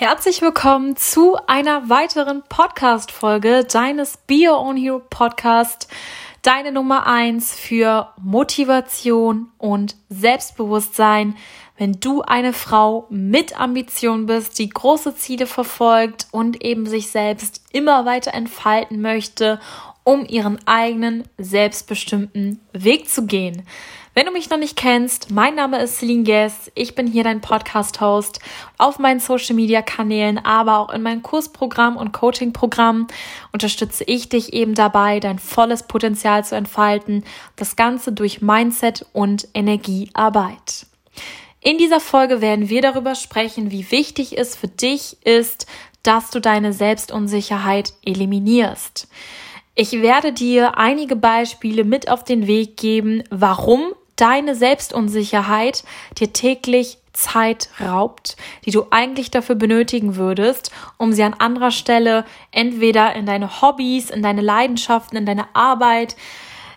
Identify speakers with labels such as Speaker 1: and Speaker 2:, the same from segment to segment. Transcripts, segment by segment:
Speaker 1: Herzlich willkommen zu einer weiteren Podcast-Folge deines Be Your Own Hero Podcast. Deine Nummer eins für Motivation und Selbstbewusstsein, wenn du eine Frau mit Ambition bist, die große Ziele verfolgt und eben sich selbst immer weiter entfalten möchte, um ihren eigenen selbstbestimmten Weg zu gehen. Wenn du mich noch nicht kennst, mein Name ist Celine Guess. Ich bin hier dein Podcast-Host auf meinen Social-Media-Kanälen, aber auch in meinem Kursprogramm und Coaching-Programm unterstütze ich dich eben dabei, dein volles Potenzial zu entfalten. Das Ganze durch Mindset und Energiearbeit. In dieser Folge werden wir darüber sprechen, wie wichtig es für dich ist, dass du deine Selbstunsicherheit eliminierst. Ich werde dir einige Beispiele mit auf den Weg geben, warum deine Selbstunsicherheit dir täglich Zeit raubt, die du eigentlich dafür benötigen würdest, um sie an anderer Stelle entweder in deine Hobbys, in deine Leidenschaften, in deine Arbeit,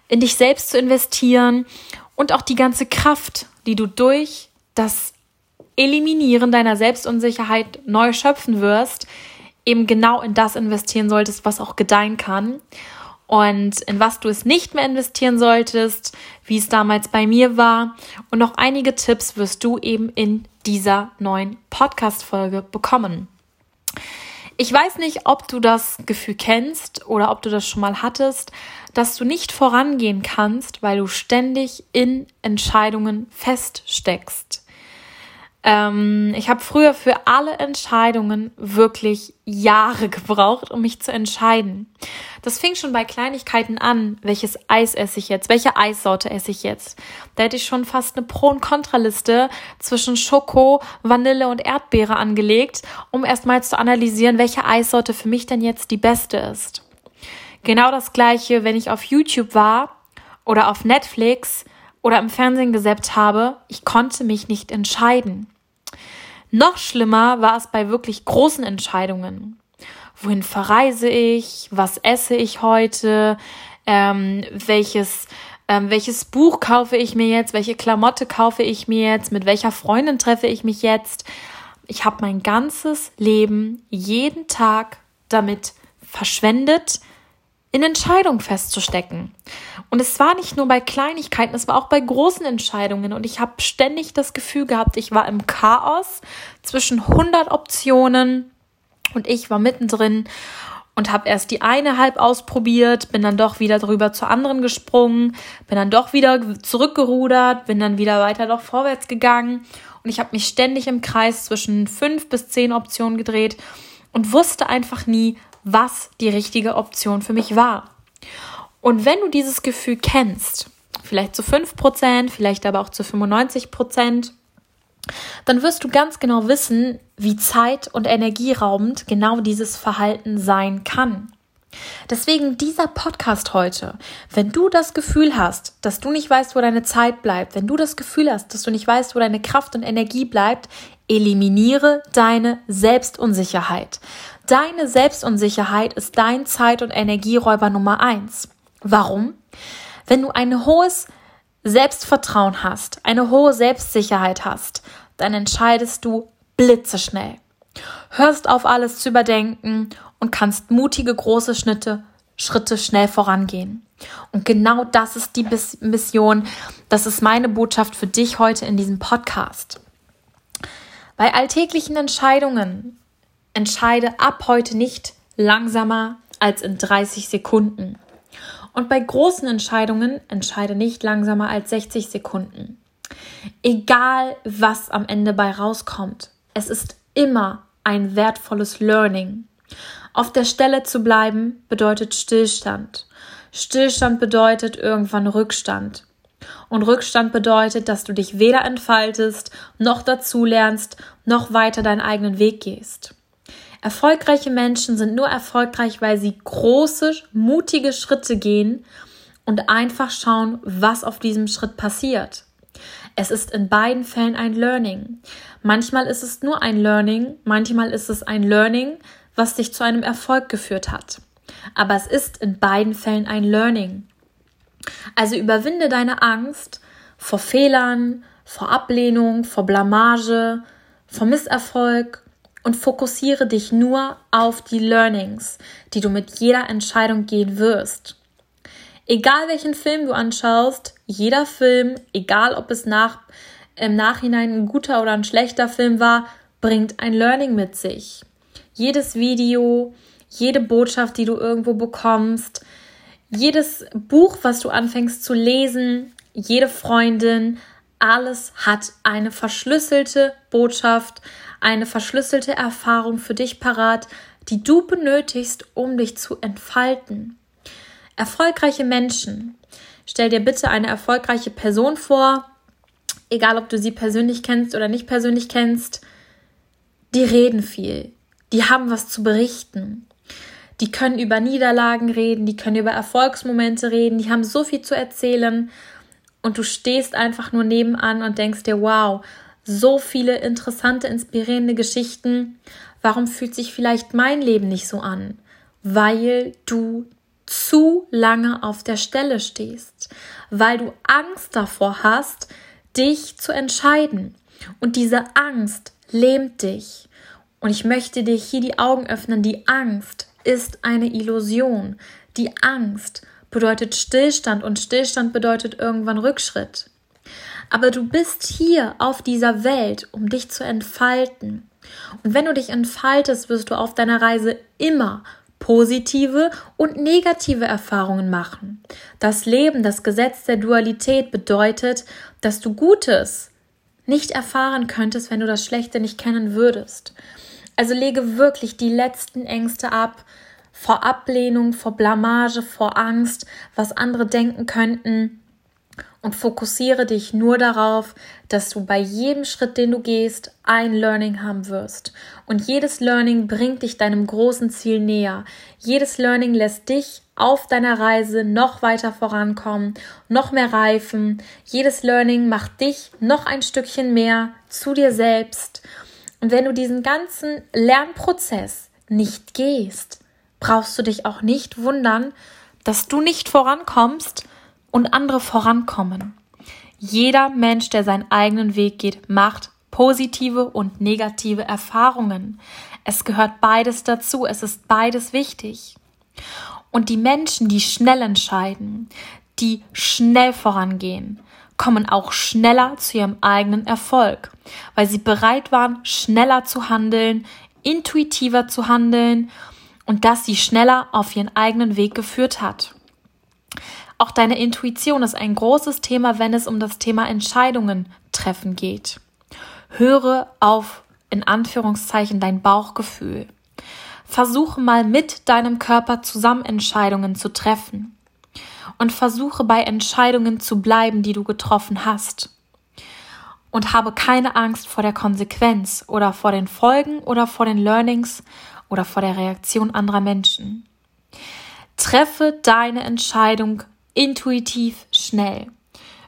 Speaker 1: in dich selbst zu investieren und auch die ganze Kraft, die du durch das Eliminieren deiner Selbstunsicherheit neu schöpfen wirst, eben genau in das investieren solltest, was auch gedeihen kann und in was du es nicht mehr investieren solltest, wie es damals bei mir war. Und noch einige Tipps wirst du eben in dieser neuen Podcast-Folge bekommen. Ich weiß nicht, ob du das Gefühl kennst oder ob du das schon mal hattest, dass du nicht vorangehen kannst, weil du ständig in Entscheidungen feststeckst. Ähm, ich habe früher für alle Entscheidungen wirklich Jahre gebraucht, um mich zu entscheiden. Das fing schon bei Kleinigkeiten an. Welches Eis esse ich jetzt? Welche Eissorte esse ich jetzt? Da hätte ich schon fast eine Pro- und Kontraliste zwischen Schoko, Vanille und Erdbeere angelegt, um erstmal zu analysieren, welche Eissorte für mich denn jetzt die beste ist. Genau das gleiche, wenn ich auf YouTube war oder auf Netflix oder im Fernsehen gesäppt habe, ich konnte mich nicht entscheiden. Noch schlimmer war es bei wirklich großen Entscheidungen. Wohin verreise ich? Was esse ich heute? Ähm, welches, ähm, welches Buch kaufe ich mir jetzt? Welche Klamotte kaufe ich mir jetzt? Mit welcher Freundin treffe ich mich jetzt? Ich habe mein ganzes Leben jeden Tag damit verschwendet, in Entscheidungen festzustecken. Und es war nicht nur bei Kleinigkeiten, es war auch bei großen Entscheidungen. Und ich habe ständig das Gefühl gehabt, ich war im Chaos zwischen 100 Optionen und ich war mittendrin und habe erst die eine halb ausprobiert, bin dann doch wieder drüber zur anderen gesprungen, bin dann doch wieder zurückgerudert, bin dann wieder weiter doch vorwärts gegangen und ich habe mich ständig im Kreis zwischen fünf bis zehn Optionen gedreht und wusste einfach nie, was die richtige Option für mich war. Und wenn du dieses Gefühl kennst, vielleicht zu 5%, vielleicht aber auch zu 95%, dann wirst du ganz genau wissen, wie zeit- und energieraubend genau dieses Verhalten sein kann. Deswegen dieser Podcast heute. Wenn du das Gefühl hast, dass du nicht weißt, wo deine Zeit bleibt, wenn du das Gefühl hast, dass du nicht weißt, wo deine Kraft und Energie bleibt, eliminiere deine Selbstunsicherheit. Deine Selbstunsicherheit ist dein Zeit- und Energieräuber Nummer eins. Warum? Wenn du ein hohes Selbstvertrauen hast, eine hohe Selbstsicherheit hast, dann entscheidest du blitzeschnell. Hörst auf alles zu überdenken und kannst mutige große Schritte, Schritte schnell vorangehen. Und genau das ist die Mission, das ist meine Botschaft für dich heute in diesem Podcast. Bei alltäglichen Entscheidungen entscheide ab heute nicht langsamer als in 30 Sekunden. Und bei großen Entscheidungen entscheide nicht langsamer als 60 Sekunden. Egal, was am Ende bei rauskommt, es ist immer ein wertvolles Learning. Auf der Stelle zu bleiben bedeutet Stillstand. Stillstand bedeutet irgendwann Rückstand. Und Rückstand bedeutet, dass du dich weder entfaltest, noch dazulernst, noch weiter deinen eigenen Weg gehst. Erfolgreiche Menschen sind nur erfolgreich, weil sie große, mutige Schritte gehen und einfach schauen, was auf diesem Schritt passiert. Es ist in beiden Fällen ein Learning. Manchmal ist es nur ein Learning, manchmal ist es ein Learning, was dich zu einem Erfolg geführt hat. Aber es ist in beiden Fällen ein Learning. Also überwinde deine Angst vor Fehlern, vor Ablehnung, vor Blamage, vor Misserfolg und fokussiere dich nur auf die Learnings, die du mit jeder Entscheidung gehen wirst. Egal welchen Film du anschaust, jeder Film, egal ob es nach, im Nachhinein ein guter oder ein schlechter Film war, bringt ein Learning mit sich. Jedes Video, jede Botschaft, die du irgendwo bekommst, jedes Buch, was du anfängst zu lesen, jede Freundin, alles hat eine verschlüsselte Botschaft, eine verschlüsselte Erfahrung für dich parat, die du benötigst, um dich zu entfalten. Erfolgreiche Menschen. Stell dir bitte eine erfolgreiche Person vor, egal ob du sie persönlich kennst oder nicht persönlich kennst. Die reden viel. Die haben was zu berichten. Die können über Niederlagen reden, die können über Erfolgsmomente reden, die haben so viel zu erzählen und du stehst einfach nur nebenan und denkst dir, wow, so viele interessante, inspirierende Geschichten. Warum fühlt sich vielleicht mein Leben nicht so an? Weil du zu lange auf der Stelle stehst, weil du Angst davor hast, dich zu entscheiden. Und diese Angst lähmt dich. Und ich möchte dir hier die Augen öffnen. Die Angst ist eine Illusion. Die Angst bedeutet Stillstand und Stillstand bedeutet irgendwann Rückschritt. Aber du bist hier auf dieser Welt, um dich zu entfalten. Und wenn du dich entfaltest, wirst du auf deiner Reise immer positive und negative Erfahrungen machen. Das Leben, das Gesetz der Dualität bedeutet, dass du Gutes nicht erfahren könntest, wenn du das Schlechte nicht kennen würdest. Also lege wirklich die letzten Ängste ab vor Ablehnung, vor Blamage, vor Angst, was andere denken könnten und fokussiere dich nur darauf, dass du bei jedem Schritt, den du gehst, ein Learning haben wirst. Und jedes Learning bringt dich deinem großen Ziel näher. Jedes Learning lässt dich auf deiner Reise noch weiter vorankommen, noch mehr reifen. Jedes Learning macht dich noch ein Stückchen mehr zu dir selbst. Und wenn du diesen ganzen Lernprozess nicht gehst, brauchst du dich auch nicht wundern, dass du nicht vorankommst, und andere vorankommen. Jeder Mensch, der seinen eigenen Weg geht, macht positive und negative Erfahrungen. Es gehört beides dazu, es ist beides wichtig. Und die Menschen, die schnell entscheiden, die schnell vorangehen, kommen auch schneller zu ihrem eigenen Erfolg, weil sie bereit waren, schneller zu handeln, intuitiver zu handeln und das sie schneller auf ihren eigenen Weg geführt hat. Auch deine Intuition ist ein großes Thema, wenn es um das Thema Entscheidungen treffen geht. Höre auf, in Anführungszeichen, dein Bauchgefühl. Versuche mal mit deinem Körper zusammen Entscheidungen zu treffen. Und versuche bei Entscheidungen zu bleiben, die du getroffen hast. Und habe keine Angst vor der Konsequenz oder vor den Folgen oder vor den Learnings oder vor der Reaktion anderer Menschen. Treffe deine Entscheidung intuitiv schnell.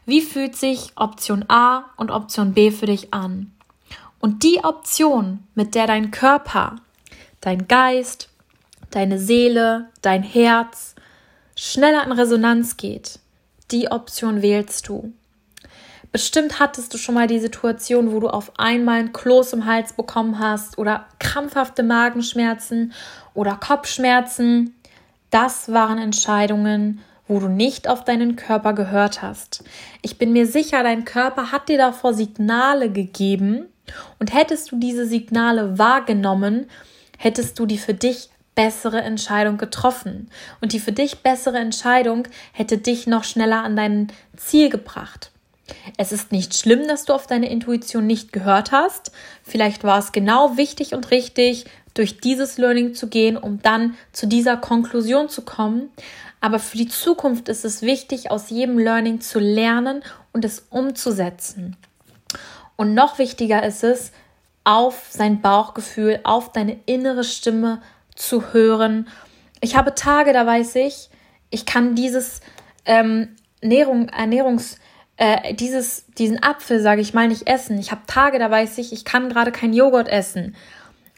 Speaker 1: Wie fühlt sich Option A und Option B für dich an? Und die Option, mit der dein Körper, dein Geist, deine Seele, dein Herz schneller in Resonanz geht, die Option wählst du. Bestimmt hattest du schon mal die Situation, wo du auf einmal ein Kloß im Hals bekommen hast oder krampfhafte Magenschmerzen oder Kopfschmerzen. Das waren Entscheidungen, wo du nicht auf deinen Körper gehört hast. Ich bin mir sicher, dein Körper hat dir davor Signale gegeben und hättest du diese Signale wahrgenommen, hättest du die für dich bessere Entscheidung getroffen. Und die für dich bessere Entscheidung hätte dich noch schneller an dein Ziel gebracht. Es ist nicht schlimm, dass du auf deine Intuition nicht gehört hast. Vielleicht war es genau wichtig und richtig, durch dieses Learning zu gehen, um dann zu dieser Konklusion zu kommen. Aber für die Zukunft ist es wichtig, aus jedem Learning zu lernen und es umzusetzen. Und noch wichtiger ist es, auf sein Bauchgefühl, auf deine innere Stimme zu hören. Ich habe Tage, da weiß ich, ich kann dieses ähm, Ernährung, Ernährungs, äh, dieses, diesen Apfel, sage ich mal, nicht essen. Ich habe Tage, da weiß ich, ich kann gerade kein Joghurt essen.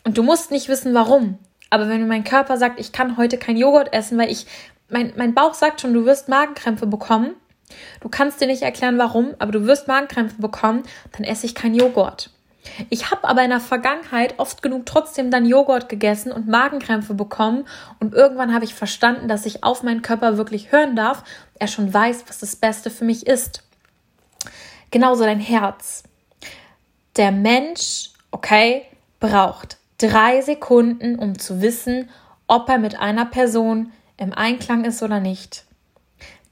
Speaker 1: Und du musst nicht wissen, warum. Aber wenn mein Körper sagt, ich kann heute kein Joghurt essen, weil ich mein, mein Bauch sagt schon, du wirst Magenkrämpfe bekommen. Du kannst dir nicht erklären, warum, aber du wirst Magenkrämpfe bekommen, dann esse ich kein Joghurt. Ich habe aber in der Vergangenheit oft genug trotzdem dann Joghurt gegessen und Magenkrämpfe bekommen und irgendwann habe ich verstanden, dass ich auf meinen Körper wirklich hören darf, er schon weiß, was das Beste für mich ist. Genauso dein Herz. Der Mensch, okay, braucht drei Sekunden, um zu wissen, ob er mit einer Person im Einklang ist oder nicht.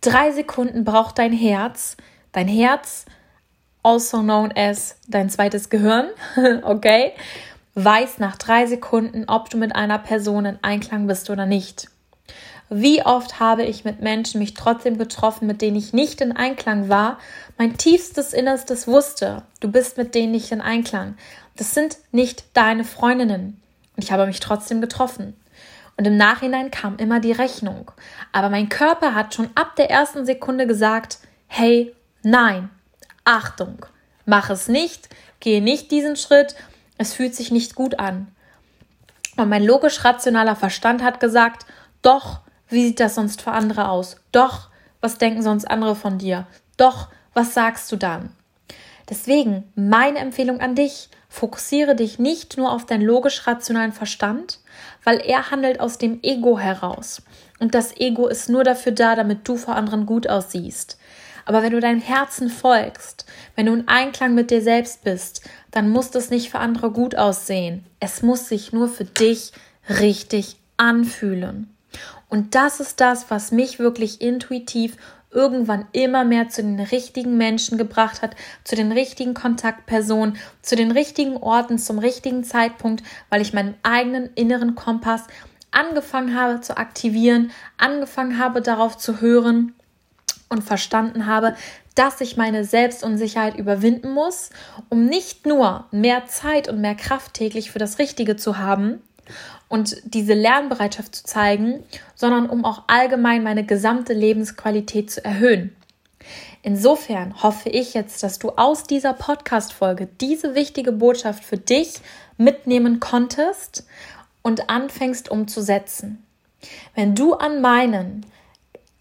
Speaker 1: Drei Sekunden braucht dein Herz. Dein Herz also known as dein zweites Gehirn, okay, weiß nach drei Sekunden, ob du mit einer Person in Einklang bist oder nicht. Wie oft habe ich mit Menschen mich trotzdem getroffen, mit denen ich nicht in Einklang war, mein tiefstes Innerstes wusste, du bist mit denen nicht in Einklang. Das sind nicht deine Freundinnen. Und ich habe mich trotzdem getroffen. Und im Nachhinein kam immer die Rechnung. Aber mein Körper hat schon ab der ersten Sekunde gesagt, hey, nein, Achtung, mach es nicht, gehe nicht diesen Schritt, es fühlt sich nicht gut an. Und mein logisch-rationaler Verstand hat gesagt, doch, wie sieht das sonst für andere aus? Doch, was denken sonst andere von dir? Doch, was sagst du dann? Deswegen meine Empfehlung an dich, fokussiere dich nicht nur auf deinen logisch-rationalen Verstand, weil er handelt aus dem Ego heraus. Und das Ego ist nur dafür da, damit du vor anderen gut aussiehst. Aber wenn du deinem Herzen folgst, wenn du in Einklang mit dir selbst bist, dann muss das nicht für andere gut aussehen. Es muss sich nur für dich richtig anfühlen. Und das ist das, was mich wirklich intuitiv irgendwann immer mehr zu den richtigen Menschen gebracht hat, zu den richtigen Kontaktpersonen, zu den richtigen Orten, zum richtigen Zeitpunkt, weil ich meinen eigenen inneren Kompass angefangen habe zu aktivieren, angefangen habe darauf zu hören und verstanden habe, dass ich meine Selbstunsicherheit überwinden muss, um nicht nur mehr Zeit und mehr Kraft täglich für das Richtige zu haben und diese Lernbereitschaft zu zeigen, sondern um auch allgemein meine gesamte Lebensqualität zu erhöhen. Insofern hoffe ich jetzt, dass du aus dieser Podcast-Folge diese wichtige Botschaft für dich mitnehmen konntest und anfängst umzusetzen. Wenn du an meinen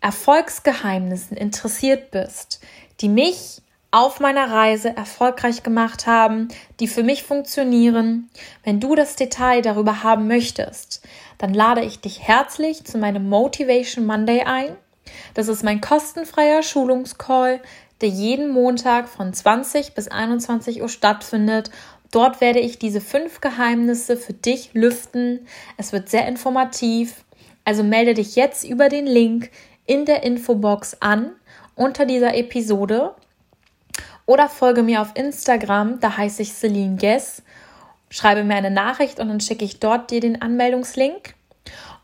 Speaker 1: Erfolgsgeheimnissen interessiert bist, die mich auf meiner Reise erfolgreich gemacht haben, die für mich funktionieren. Wenn du das Detail darüber haben möchtest, dann lade ich dich herzlich zu meinem Motivation Monday ein. Das ist mein kostenfreier Schulungscall, der jeden Montag von 20 bis 21 Uhr stattfindet. Dort werde ich diese fünf Geheimnisse für dich lüften. Es wird sehr informativ. Also melde dich jetzt über den Link in der Infobox an unter dieser Episode oder folge mir auf Instagram, da heiße ich Celine Guess. Schreibe mir eine Nachricht und dann schicke ich dort dir den Anmeldungslink.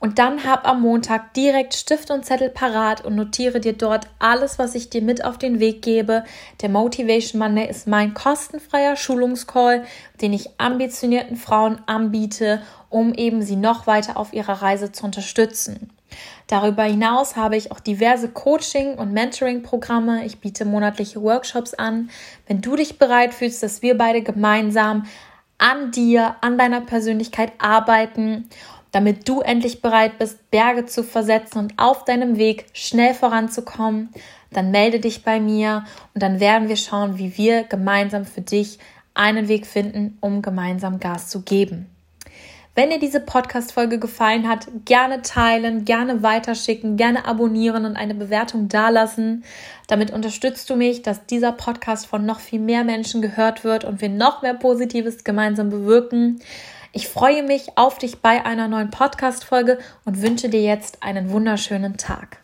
Speaker 1: Und dann hab am Montag direkt Stift und Zettel parat und notiere dir dort alles, was ich dir mit auf den Weg gebe. Der Motivation Monday ist mein kostenfreier Schulungscall, den ich ambitionierten Frauen anbiete, um eben sie noch weiter auf ihrer Reise zu unterstützen. Darüber hinaus habe ich auch diverse Coaching- und Mentoring-Programme. Ich biete monatliche Workshops an. Wenn du dich bereit fühlst, dass wir beide gemeinsam an dir, an deiner Persönlichkeit arbeiten, damit du endlich bereit bist, Berge zu versetzen und auf deinem Weg schnell voranzukommen, dann melde dich bei mir und dann werden wir schauen, wie wir gemeinsam für dich einen Weg finden, um gemeinsam Gas zu geben. Wenn dir diese Podcast-Folge gefallen hat, gerne teilen, gerne weiterschicken, gerne abonnieren und eine Bewertung dalassen. Damit unterstützt du mich, dass dieser Podcast von noch viel mehr Menschen gehört wird und wir noch mehr Positives gemeinsam bewirken. Ich freue mich auf dich bei einer neuen Podcast-Folge und wünsche dir jetzt einen wunderschönen Tag.